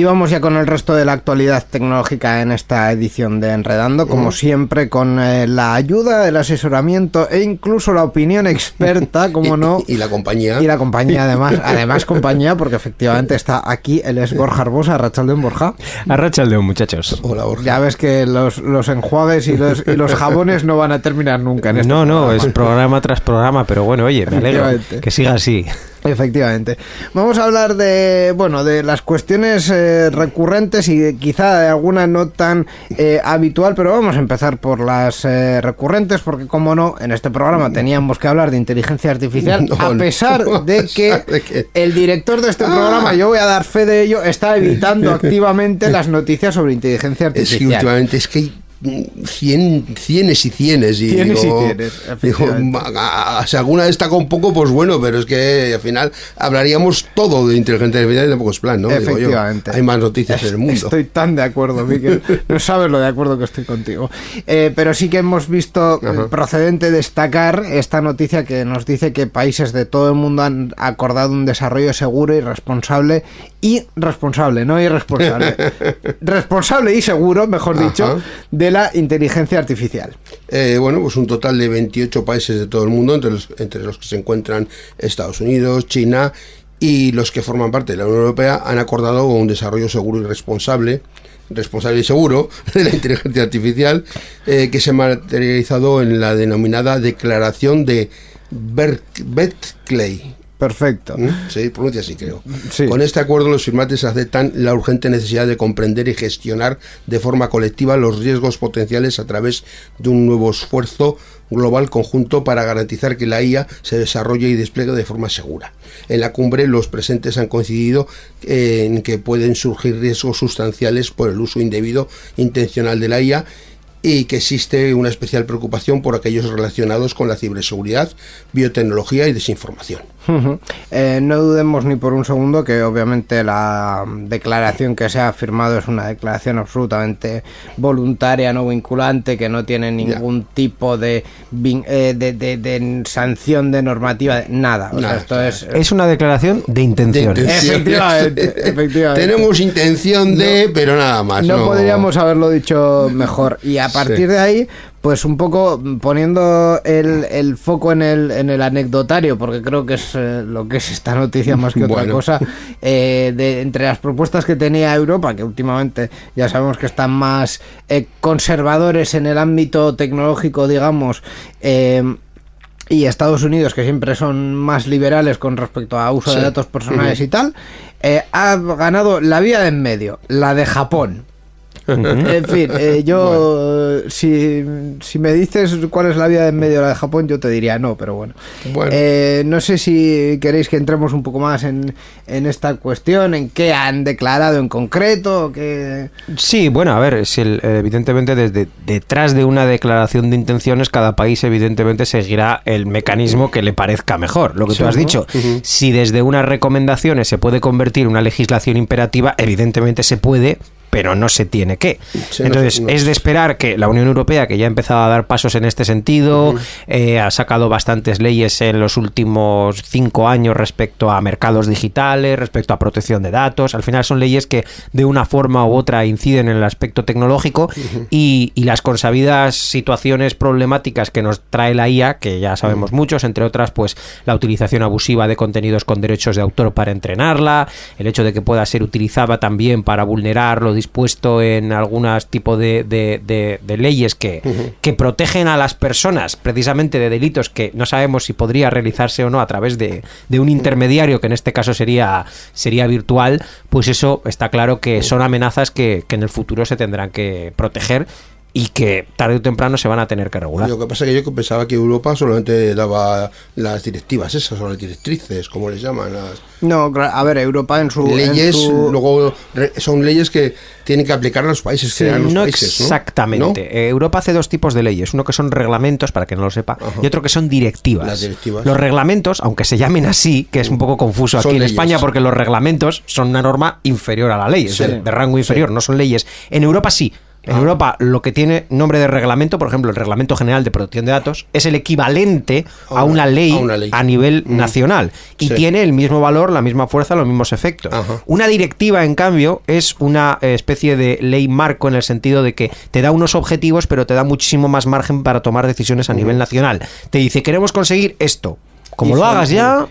Y vamos ya con el resto de la actualidad tecnológica en esta edición de Enredando, como siempre con eh, la ayuda, el asesoramiento e incluso la opinión experta, como no. Y, la compañía. Y la compañía además, además compañía, porque efectivamente está aquí, él es Borja Arbosa, Arrachaldeón Borja. Arrachaldeón, muchachos. Hola Borja. Ya ves que los, los enjuagues y los, y los jabones no van a terminar nunca en este No, no, es programa tras programa, pero bueno, oye, me alegro que siga así. Efectivamente. Vamos a hablar de, bueno, de las cuestiones eh, recurrentes y quizá de alguna no tan eh, habitual, pero vamos a empezar por las eh, recurrentes porque, como no, en este programa teníamos que hablar de inteligencia artificial, a pesar de que el director de este programa, yo voy a dar fe de ello, está evitando activamente las noticias sobre inteligencia artificial. Es que últimamente es que cien, cienes y cienes. Y cienes y cienes. si alguna destaca un poco, pues bueno, pero es que al final hablaríamos todo de inteligencia artificial y tampoco es plan, ¿no? Efectivamente. hay más noticias en el mundo. Estoy tan de acuerdo, Miguel. No sabes lo de acuerdo que estoy contigo. Eh, pero sí que hemos visto eh, procedente destacar esta noticia que nos dice que países de todo el mundo han acordado un desarrollo seguro y responsable y responsable, no irresponsable. responsable y seguro, mejor dicho, de la inteligencia artificial? Eh, bueno, pues un total de 28 países de todo el mundo, entre los, entre los que se encuentran Estados Unidos, China y los que forman parte de la Unión Europea, han acordado un desarrollo seguro y responsable responsable y seguro de la inteligencia artificial, eh, que se ha materializado en la denominada Declaración de Berkeley, Perfecto. ¿Mm? Sí, pronuncia así, creo. Con este acuerdo, los firmantes aceptan la urgente necesidad de comprender y gestionar de forma colectiva los riesgos potenciales a través de un nuevo esfuerzo global conjunto para garantizar que la IA se desarrolle y despliegue de forma segura. En la cumbre, los presentes han coincidido en que pueden surgir riesgos sustanciales por el uso indebido intencional de la IA y que existe una especial preocupación por aquellos relacionados con la ciberseguridad, biotecnología y desinformación. Eh, no dudemos ni por un segundo que obviamente la declaración que se ha firmado es una declaración absolutamente voluntaria, no vinculante, que no tiene ningún tipo de, eh, de, sanción de normativa, nada. esto es, es, una declaración de intenciones. Efectivamente, Tenemos intención de, pero nada más. No, podríamos haberlo dicho mejor. Y a partir de ahí, pues un poco poniendo el, foco en el, en el anecdotario, porque creo que es eh, lo que es esta noticia más que otra cosa, eh, de, entre las propuestas que tenía Europa, que últimamente ya sabemos que están más eh, conservadores en el ámbito tecnológico, digamos, y Estados Unidos, que siempre son más liberales con respecto a uso de datos personales y tal, ha ganado la vía de en medio, la de Japón. En fin, eh, yo, si, si, me dices cuál es la vía en medio de la de Japón, yo te diría no, pero bueno. Eh, no sé si queréis que entremos un poco más en, en esta cuestión, en qué han declarado en concreto. Que... Sí, bueno, a ver, si evidentemente desde detrás de una declaración de intenciones, cada país evidentemente seguirá el mecanismo que le parezca mejor. Lo que tú has dicho, si desde unas recomendaciones se puede convertir una legislación imperativa, evidentemente se puede, pero no se tiene que. Entonces, es de esperar que la Unión Europea, que ya ha empezado a dar pasos en este sentido, eh, ha sacado bastantes leyes en los últimos cinco años respecto a mercados digitales, respecto a protección de datos. Al final son leyes que de una forma u otra inciden en el aspecto tecnológico y, las consabidas situaciones problemáticas que nos trae la IA, que ya sabemos muchos, entre otras, pues la utilización abusiva de contenidos con derechos de autor para entrenarla, el hecho de que pueda ser utilizada también para vulnerar lo dispuesto en algunos tipos de, de, leyes que, que protegen a las personas precisamente de delitos que no sabemos si podría realizarse o no a través de, un intermediario, que en este caso sería, sería virtual, pues eso está claro que son amenazas que, que en el futuro se tendrán que proteger y que tarde o temprano se van a tener que regular. Lo que pasa es que yo pensaba que Europa solamente daba las directivas esas, o las directrices, como les llaman. Las... No, a ver, Europa en su... Leyes, luego son leyes que tienen que aplicar a los países, sí, no exactamente. Europa hace dos tipos de leyes, uno que son reglamentos, para que no lo sepa, y otro que son directivas. Los reglamentos, aunque se llamen así, que es un poco confuso aquí en España, porque los reglamentos son una norma inferior a la ley, es de rango inferior, no son leyes. En Europa sí, En Europa lo que tiene nombre de reglamento, por ejemplo, el Reglamento General de Protección de Datos, es el equivalente a una ley a, una ley. nivel nacional y Sí. tiene el mismo valor, la misma fuerza, los mismos efectos. Ajá. Una directiva, en cambio, es una eh, especie de ley marco en el sentido de que te da unos objetivos, pero te da muchísimo más margen para tomar decisiones a nivel nacional. Te dice, queremos conseguir esto. Como lo hagas ya,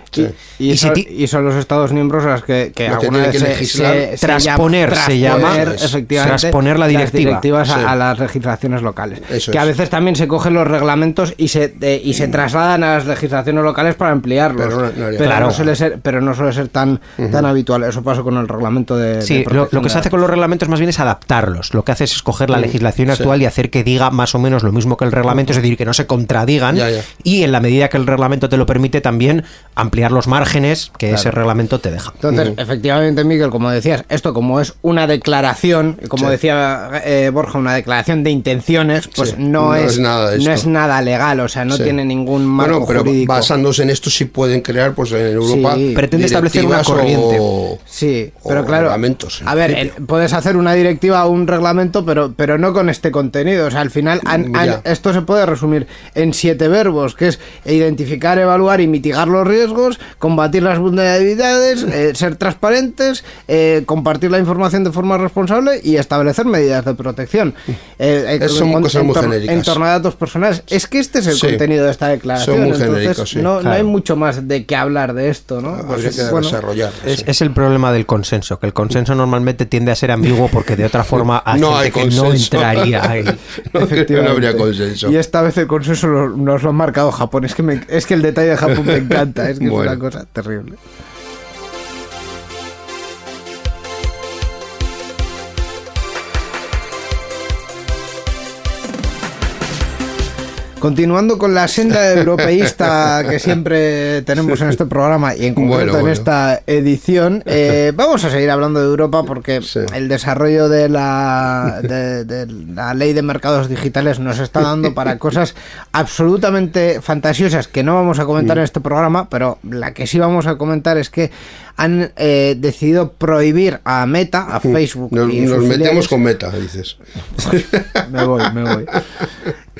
Y, y son, ti- y son los Estados miembros los que, que Los que alguna tienen que vez se- legislar. se- se Transponer se llama. efectivamente, Transponer la las directiva. directivas a, Sí. a las legislaciones locales. Eso que a es. veces también se cogen los reglamentos y se de- y se trasladan a las legislaciones locales para ampliarlos. Pero no- no haría pero, falta. no suele ser, pero no suele ser tan, tan habitual. Eso pasó con el reglamento de. Sí, de lo, lo que se hace con los reglamentos más bien es adaptarlos. Lo que hace es escoger la legislación actual y hacer que diga más o menos lo mismo que el reglamento, es decir, que no se contradigan. Ya, ya. Y en la medida que el reglamento te lo permite, también ampliar los márgenes que ese reglamento te deja. Entonces, efectivamente, Miguel, como decías, esto como es una declaración, y como Sí. decía eh, Borja, una declaración de intenciones, pues Sí, no, no es, es nada de no es nada legal, o sea, no Sí. tiene ningún marco Bueno, pero jurídico. basándose en esto sí pueden crear, pues en Europa, Sí. Pretende establecer una corriente. o- Sí, o pero claro. reglamentos, en A ver, el- puedes hacer una directiva o un reglamento, pero, pero no con este contenido. O sea, al final, Ya. esto se puede resumir en siete verbos, que es identificar, evaluar y mitigar los riesgos, combatir las vulnerabilidades, eh, ser transparentes, eh, compartir la información de forma responsable y establecer medidas de protección. Eh, eh, son en- cosas en muy tor- genéricas. En torno a datos personales. Es que este es el Sí. contenido de esta declaración. Son muy entonces, genéricos, sí. no, hay mucho más de qué hablar de esto, ¿no? Habría Pues, que bueno, desarrollar. Es, sí. es el problema del consenso, que el consenso normalmente tiende a ser ambiguo porque de otra forma hay No hay que no entraría ahí. No, habría Efectivamente. consenso. Y esta vez el consenso lo- nos lo ha marcado Japón. Es que, me- es que el detalle de Japón me encanta. Es que Bueno. es una cosa terrible. Continuando con la senda europeísta que siempre tenemos en este programa y en concreto Bueno, en esta edición, eh, vamos a seguir hablando de Europa porque Sí. el desarrollo de la, de, de la ley de mercados digitales nos está dando para cosas absolutamente fantasiosas que no vamos a comentar Mm. en este programa, pero la que sí vamos a comentar es que han eh, decidido prohibir a Meta, a Facebook Nos, y nos metemos con meta, dices. me voy, me voy.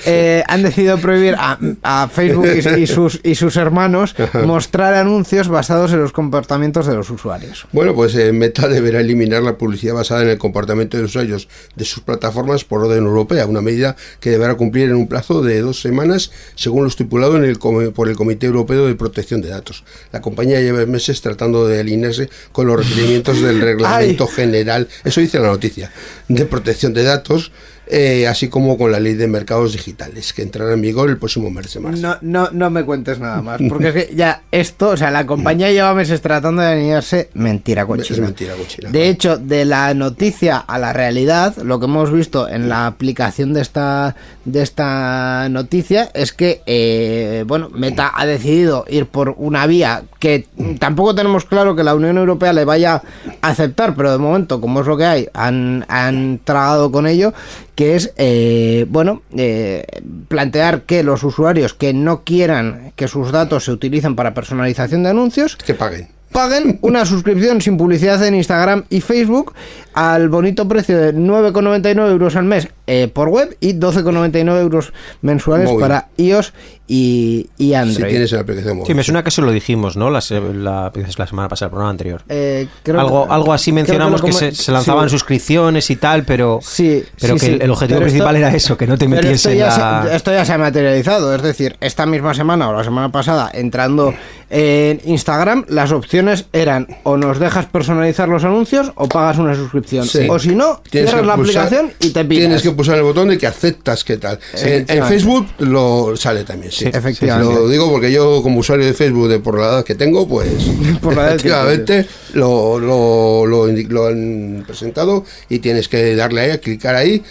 Eh, han decidido prohibir a, a Facebook y, y sus, y sus hermanos mostrar anuncios basados en los comportamientos de los usuarios. Bueno, pues eh, Meta deberá eliminar la publicidad basada en el comportamiento de los usuarios de sus plataformas por orden europea, una medida que deberá cumplir en un plazo de dos semanas, según lo estipulado en el, comi- por el Comité Europeo de Protección de Datos. La compañía lleva meses tratando de alinearse con los requerimientos del Reglamento General, eso dice la noticia, de protección de datos, eh, así como con la Ley de Mercados Digitales, que entrará en vigor el próximo mes de marzo. No, no, no me cuentes nada más, porque es que ya esto, o sea, la compañía lleva meses tratando de alinearse, mentira cochina. Es mentira, cochina. De hecho, de la noticia a la realidad, lo que hemos visto en la aplicación de esta de esta noticia es que, eh, bueno, Meta ha decidido ir por una vía que tampoco tenemos claro que la Unión Europea le vaya a aceptar, pero de momento, como es lo que hay, han, han tragado con ello, que es, eh, bueno, eh, plantear que los usuarios que no quieran que sus datos se utilicen para personalización de anuncios, Que paguen. paguen una suscripción sin publicidad en Instagram y Facebook al bonito precio de 9,99 euros al mes eh, por web y 12,99 euros mensuales Móvil. para iOS y, y Si Android. tienes la aplicación móvil. Sí, me suena que eso lo dijimos, ¿no? La, se- la, la semana pasada, el programa anterior. Eh, creo algo, que- algo así mencionamos que, como- se, se lanzaban sí. suscripciones y tal, pero, Sí, pero sí, que sí. el, el objetivo Pero esto- principal era eso, que no te metiese esto en ya, la... se, esto ya se ha materializado, es decir, esta misma semana o la semana pasada, entrando en Instagram, las opciones eran o nos dejas personalizar los anuncios o pagas una suscripción. Sí. O si no, Tienes cierras que la pulsar- aplicación y te pides. Tienes que pulsar el botón de que aceptas qué tal. En. Facebook lo sale también, sí. Efectivamente. Lo digo porque yo como usuario de Facebook de por la edad que tengo, pues Por la edad que efectivamente lo, lo, lo lo han presentado y tienes que darle ahí, a clicar ahí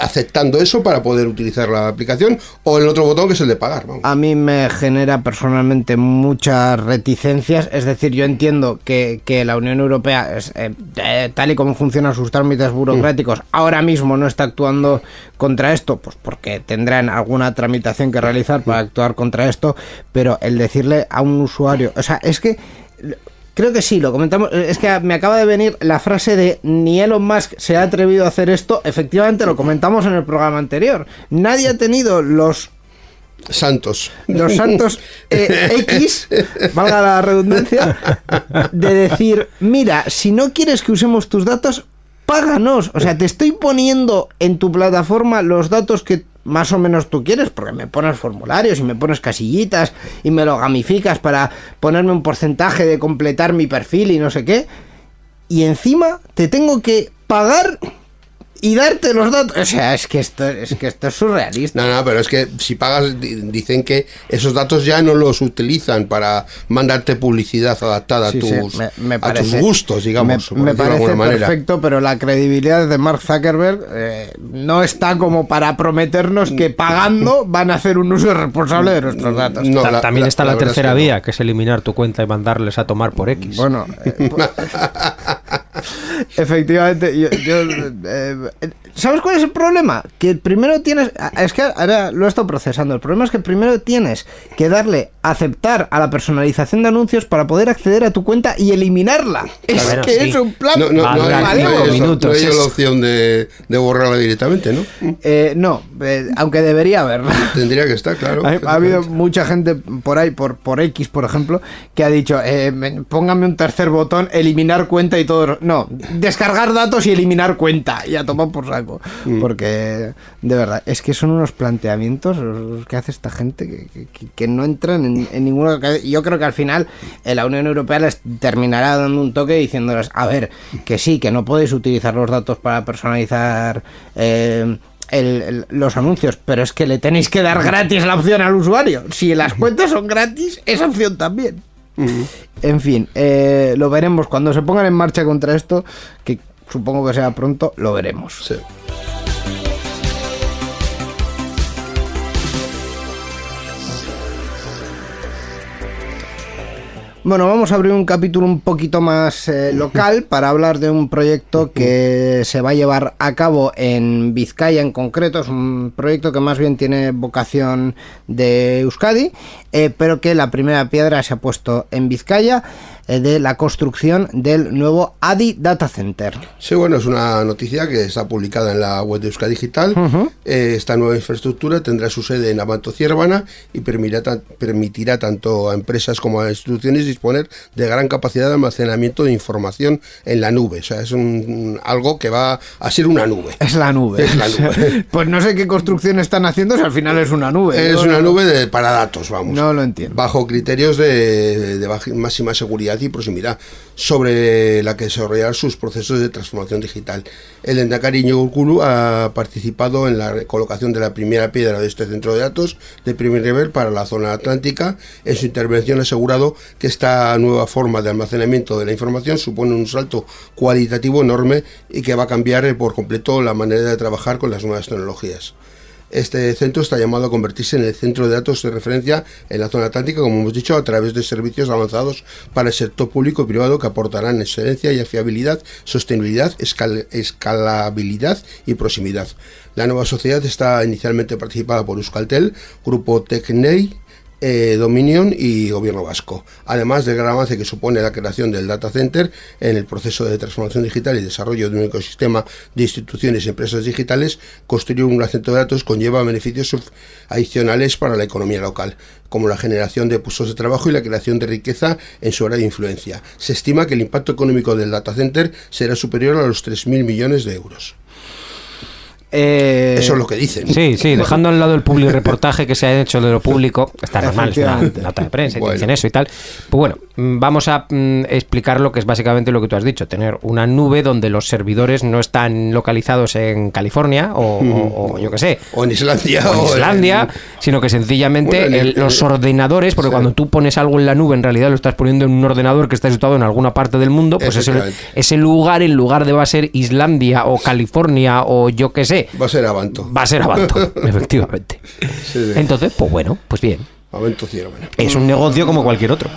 aceptando eso para poder utilizar la aplicación o el otro botón que es el de pagar. Vamos. A mí me genera personalmente muchas reticencias, es decir, yo entiendo que, que la Unión Europea, es, eh, eh, tal y como funcionan sus trámites burocráticos, ahora mismo no está actuando contra esto, pues porque tendrán alguna tramitación que realizar para actuar contra esto, pero el decirle a un usuario, o sea, es que Creo que sí, lo comentamos. Es que me acaba de venir la frase de ni Elon Musk se ha atrevido a hacer esto. Efectivamente, lo comentamos en el programa anterior. Nadie ha tenido los santos. Los santos eh, X, valga la redundancia, de decir, mira, si no quieres que usemos tus datos, páganos. O sea, te estoy poniendo en tu plataforma los datos que más o menos tú quieres, porque me pones formularios y me pones casillitas y me lo gamificas para ponerme un porcentaje de completar mi perfil y no sé qué. Y encima te tengo que pagar y darte los datos. O sea, es que esto es que esto es surrealista. No, no, pero es que si pagas, dicen que esos datos ya no los utilizan para mandarte publicidad adaptada a, tus, gustos, digamos. Me, parece perfecto, pero la credibilidad de Mark Zuckerberg eh, no está como para prometernos que pagando van a hacer un uso responsable de nuestros datos. También está la, tercera vía, que es eliminar tu cuenta y mandarles a tomar por X. Bueno, eh, efectivamente, yo, eh, ¿Sabes cuál es el problema? Que primero tienes. Es que ahora lo he estado procesando. El problema es que primero tienes que darle aceptar a la personalización de anuncios para poder acceder a tu cuenta y eliminarla. Es que es un plan. No, no, hay, minutos. la opción de, borrarla directamente, ¿no? Eh, no, eh, aunque debería haberla. Tendría que estar, claro. Ha, habido mucha gente por ahí, por, por X, por ejemplo, que ha dicho: eh, póngame un tercer botón, eliminar cuenta y todo. No, descargar datos y eliminar cuenta. Y a tomar por saco. Mm. Porque, de verdad, es que son unos planteamientos que hace esta gente que, no entran en, en ninguna. Yo creo que al final eh, la Unión Europea les terminará dando un toque diciéndoles: a ver, que sí, que no podéis utilizar los datos para personalizar. Eh, los anuncios, pero es que le tenéis que dar gratis la opción al usuario. Si las cuentas son gratis, esa opción también. En fin, eh, lo veremos cuando se pongan en marcha contra esto, que supongo que sea pronto, lo veremos. Bueno, vamos a abrir un capítulo un poquito más eh, local para hablar de un proyecto que se va a llevar a cabo en Vizcaya en concreto. Es un proyecto que más bien tiene vocación de Euskadi, eh, pero que la primera piedra se ha puesto en Vizcaya. Eh, de la construcción del nuevo ADI Data Center. Sí, bueno, es una noticia que está publicada en la web de Euskadi Digital. Eh, esta nueva infraestructura tendrá su sede en Amanto Ciervana y permitirá, permitirá tanto a empresas como a instituciones disponer de gran capacidad de almacenamiento de información en la nube. O sea, es un, algo que va a ser una nube. Es la nube. Es la nube. pues no sé qué construcción están haciendo si al final es una nube. Es una nube de, para datos, vamos. No lo entiendo. Bajo criterios de, de máxima seguridad y proximidad sobre la que desarrollar sus procesos de transformación digital. El Endacari Urkulu ha participado en la colocación de la primera piedra de este centro de datos de primer nivel para la zona atlántica. En su intervención ha asegurado que esta nueva forma de almacenamiento de la información supone un salto cualitativo enorme y que va a cambiar por completo la manera de trabajar con las nuevas tecnologías. Este centro está llamado a convertirse en el centro de datos de referencia en la zona atlántica, como hemos dicho, a través de servicios avanzados para el sector público y privado que aportarán excelencia y fiabilidad, sostenibilidad, escalabilidad y proximidad. La nueva sociedad está inicialmente participada por Euskaltel, Grupo Tecnei, eh, Dominion y Gobierno Vasco. Además del gran avance que supone la creación del data center en el proceso de transformación digital y desarrollo de un ecosistema de instituciones y empresas digitales, construir un centro de datos conlleva beneficios adicionales para la economía local, como la generación de puestos de trabajo y la creación de riqueza en su área de influencia. Se estima que el impacto económico del data center será superior a los 3.000 millones de euros. Eh, Eso es lo que dicen. Sí, sí, dejando al lado el público reportaje que se ha hecho de lo público, está normal, es una nota de prensa, dicen eso y tal. Pues bueno, mm, vamos a mm, explicar lo que es básicamente lo que tú has dicho, tener una nube donde los servidores no están localizados en California o, yo qué sé. O en Islandia. O en Islandia, sino que sencillamente los ordenadores, porque cuando tú pones algo en la nube, en realidad lo estás poniendo en un ordenador que está situado en alguna parte del mundo, pues ese, ese lugar, en lugar de va a ser Islandia o California o yo qué sé, Va a ser Avanto. Va a ser Avanto, efectivamente. Entonces, pues bueno, pues bien. Avanto Es un negocio como cualquier otro.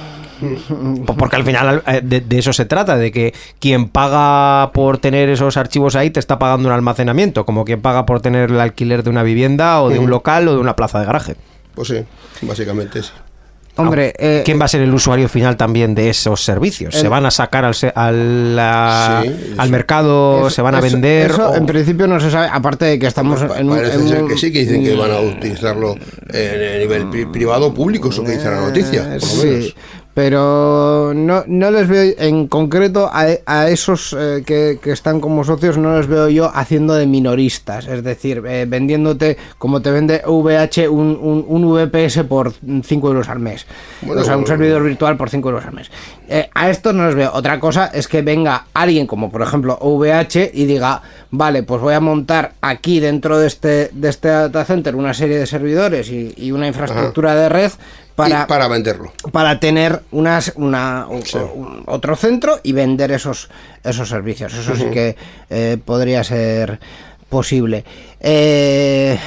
Porque al final eh, de, eso se trata, de que quien paga por tener esos archivos ahí te está pagando un almacenamiento, como quien paga por tener el alquiler de una vivienda o de un local o de una plaza de garaje. Pues sí, básicamente sí. Hombre, eh, ¿quién va a ser el usuario final también de esos servicios? ¿Se van a sacar al, al, al mercado? ¿Se van a vender? Eso en principio no se sabe, aparte de que estamos en un... Parece ser que sí, que dicen que van a utilizarlo en el nivel privado o público, eso que dice la noticia. sí pero no, no les veo en concreto a, esos eh, que, están como socios, no les veo yo haciendo de minoristas, es decir, eh, vendiéndote como te vende VH un, un, VPS por 5 euros al mes, o sea, un servidor virtual por 5 euros al mes. Eh, a esto no les veo. Otra cosa es que venga alguien como por ejemplo VH y diga, vale, pues voy a montar aquí dentro de este, de este data center una serie de servidores y, una infraestructura de red para, venderlo. Para tener unas, una, otro centro y vender esos, esos servicios. Eso sí que eh, podría ser posible. Eh,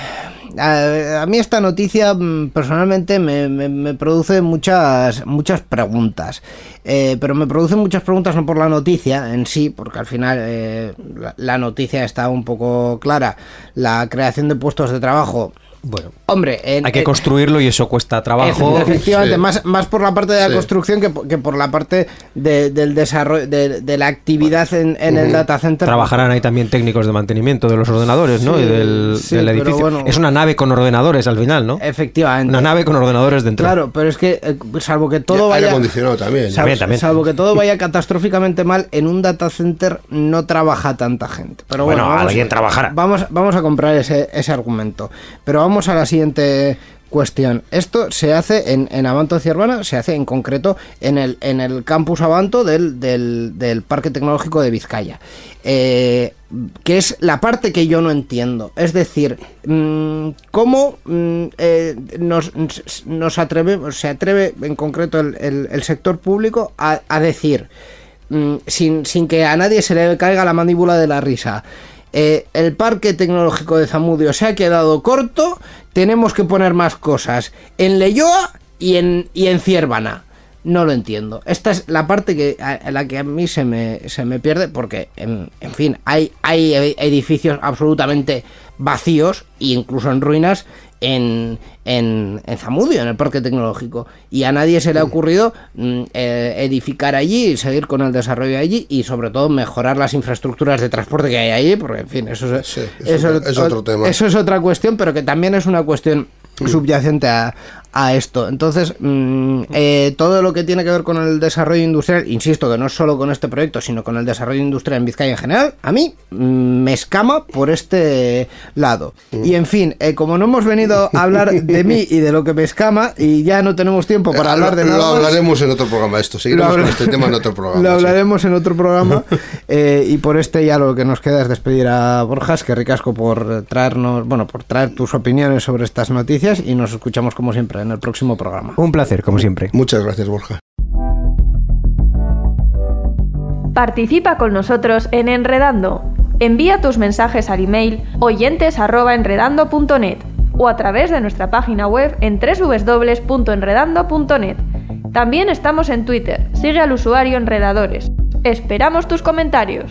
a, mí esta noticia mm, personalmente me, produce muchas, muchas preguntas. Eh, pero me produce muchas preguntas no por la noticia en sí, porque al final la noticia está un poco clara. La creación de puestos de trabajo bueno, hombre, hay que construirlo y eso cuesta trabajo. Efectivamente, más, más por la parte de la construcción que, por la parte del desarrollo, de, la actividad en, el data center. Trabajarán ahí también técnicos de mantenimiento de los ordenadores, ¿no? y del, edificio. es una nave con ordenadores al final, ¿no? Efectivamente. Una nave con ordenadores dentro. Claro, pero es que eh, salvo que todo vaya. acondicionado también. Salvo, que todo vaya catastróficamente mal, en un data center no trabaja tanta gente. Pero bueno, alguien trabajará. Vamos, vamos a comprar ese, ese argumento. Pero vamos vamos a la siguiente cuestión. Esto se hace en, en Avanto Ciervana, se hace en concreto en el, en el campus Avanto del, del, Parque Tecnológico de Vizcaya. Eh, que es la parte que yo no entiendo. Es decir, mm, ¿cómo mm, eh, nos, nos atreve, se atreve en concreto el, sector público a, decir, mm, sin, sin que a nadie se le caiga la mandíbula de la risa, eh, el parque tecnológico de Zamudio se ha quedado corto, tenemos que poner más cosas en Leyoa y en, y en Ciervana. No lo entiendo. Esta es la parte que, a, la que a mí se me, se me pierde porque, en, en fin, hay, hay edificios absolutamente vacíos e incluso en ruinas en, en, Zamudio, en el parque tecnológico. Y a nadie se le ha ocurrido mm, eh, edificar allí, seguir con el desarrollo allí y sobre todo mejorar las infraestructuras de transporte que hay allí, porque en fin, eso es, otro tema. Eso es otra cuestión, pero que también es una cuestión subyacente a, a esto. Entonces, mm, eh, todo lo que tiene que ver con el desarrollo industrial, insisto que no solo con este proyecto, sino con el desarrollo industrial en Vizcaya en general, a mí mm, me escama por este lado. Y en fin, eh, como no hemos venido a hablar de mí y de lo que me escama, y ya no tenemos tiempo para eh, hablar de nada. Lo hablaremos en otro programa, esto, seguiremos con este tema en otro programa. Lo hablaremos en otro programa, y por este ya lo que nos queda es despedir a Borjas, que ricasco por traernos, bueno, por traer tus opiniones sobre estas noticias, y nos escuchamos como siempre en el próximo programa. Un placer, como siempre. Muchas gracias, Borja. Participa con nosotros en Enredando. Envía tus mensajes al email oyentes@enredando.net o a través de nuestra página web en www.enredando.net. También estamos en Twitter. Sigue al usuario Enredadores. Esperamos tus comentarios.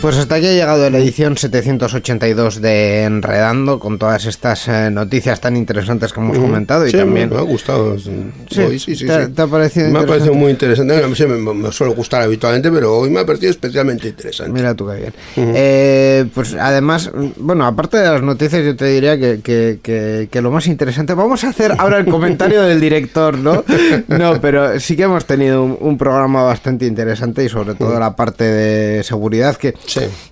Pues hasta aquí ha llegado la edición 782 de Enredando con todas estas eh, noticias tan interesantes que hemos comentado y también me ha gustado. Sí, hoy, sí, sí, ¿Te, ha parecido Me ha parecido muy interesante. A mí me, me, suele gustar habitualmente, pero hoy me ha parecido especialmente interesante. Mira tú qué bien. Eh, pues además, bueno, aparte de las noticias, yo te diría que, que, que, lo más interesante. Vamos a hacer ahora el comentario del director, ¿no? No, pero sí que hemos tenido un, programa bastante interesante y sobre todo la parte de seguridad que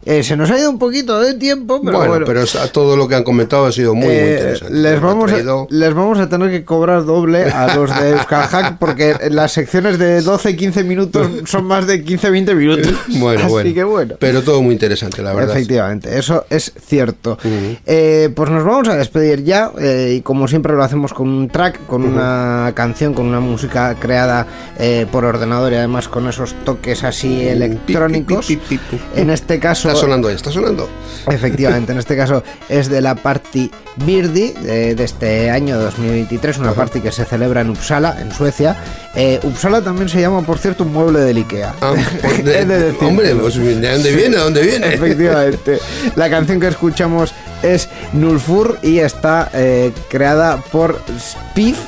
Eh, se nos ha ido un poquito de tiempo, pero bueno. bueno. pero todo lo que han comentado ha sido muy, muy eh, interesante. Les vamos, a, les vamos a tener que cobrar doble a los de Euskal Hack porque las secciones de 12-15 minutos son más de 15-20 minutos. Bueno, Así que bueno. Pero todo muy interesante, la verdad. Efectivamente, eso es cierto. pues nos vamos a despedir ya y como siempre lo hacemos con un track, con una canción, con una música creada por ordenador y además con esos toques así electrónicos. En este caso. Está sonando, está sonando. Efectivamente, en este caso es de la Party Birdi de, este año 2023, una party que se celebra en Uppsala, en Suecia. Eh, Uppsala también se llama, por cierto, un mueble del Ikea. Ah, pues hombre, pues, ¿de dónde viene? ¿De dónde viene? Efectivamente. La canción que escuchamos es Nulfur y está eh, creada por Spiff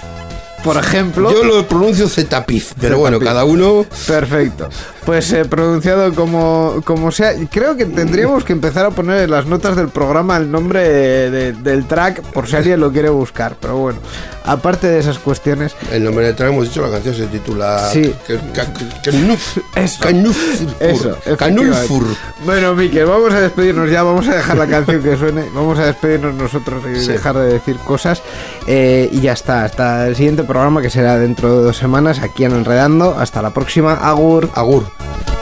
por ejemplo. Yo lo pronuncio Zetapif, pero bueno, cada uno. Perfecto. Pues eh, pronunciado como, como sea. Creo que tendríamos que empezar a poner en las notas del programa el nombre del track por si alguien lo quiere buscar. Pero bueno, aparte de esas cuestiones. El nombre del track, hemos dicho, la canción se titula. Sí. Eso. Canulfur. Bueno, Miquel, vamos a despedirnos ya. Vamos a dejar la canción que suene. Vamos a despedirnos nosotros y dejar de decir cosas. Eh, y ya está. Hasta el siguiente programa que será dentro de dos semanas aquí en Enredando. Hasta la próxima. Agur. Agur. Bye.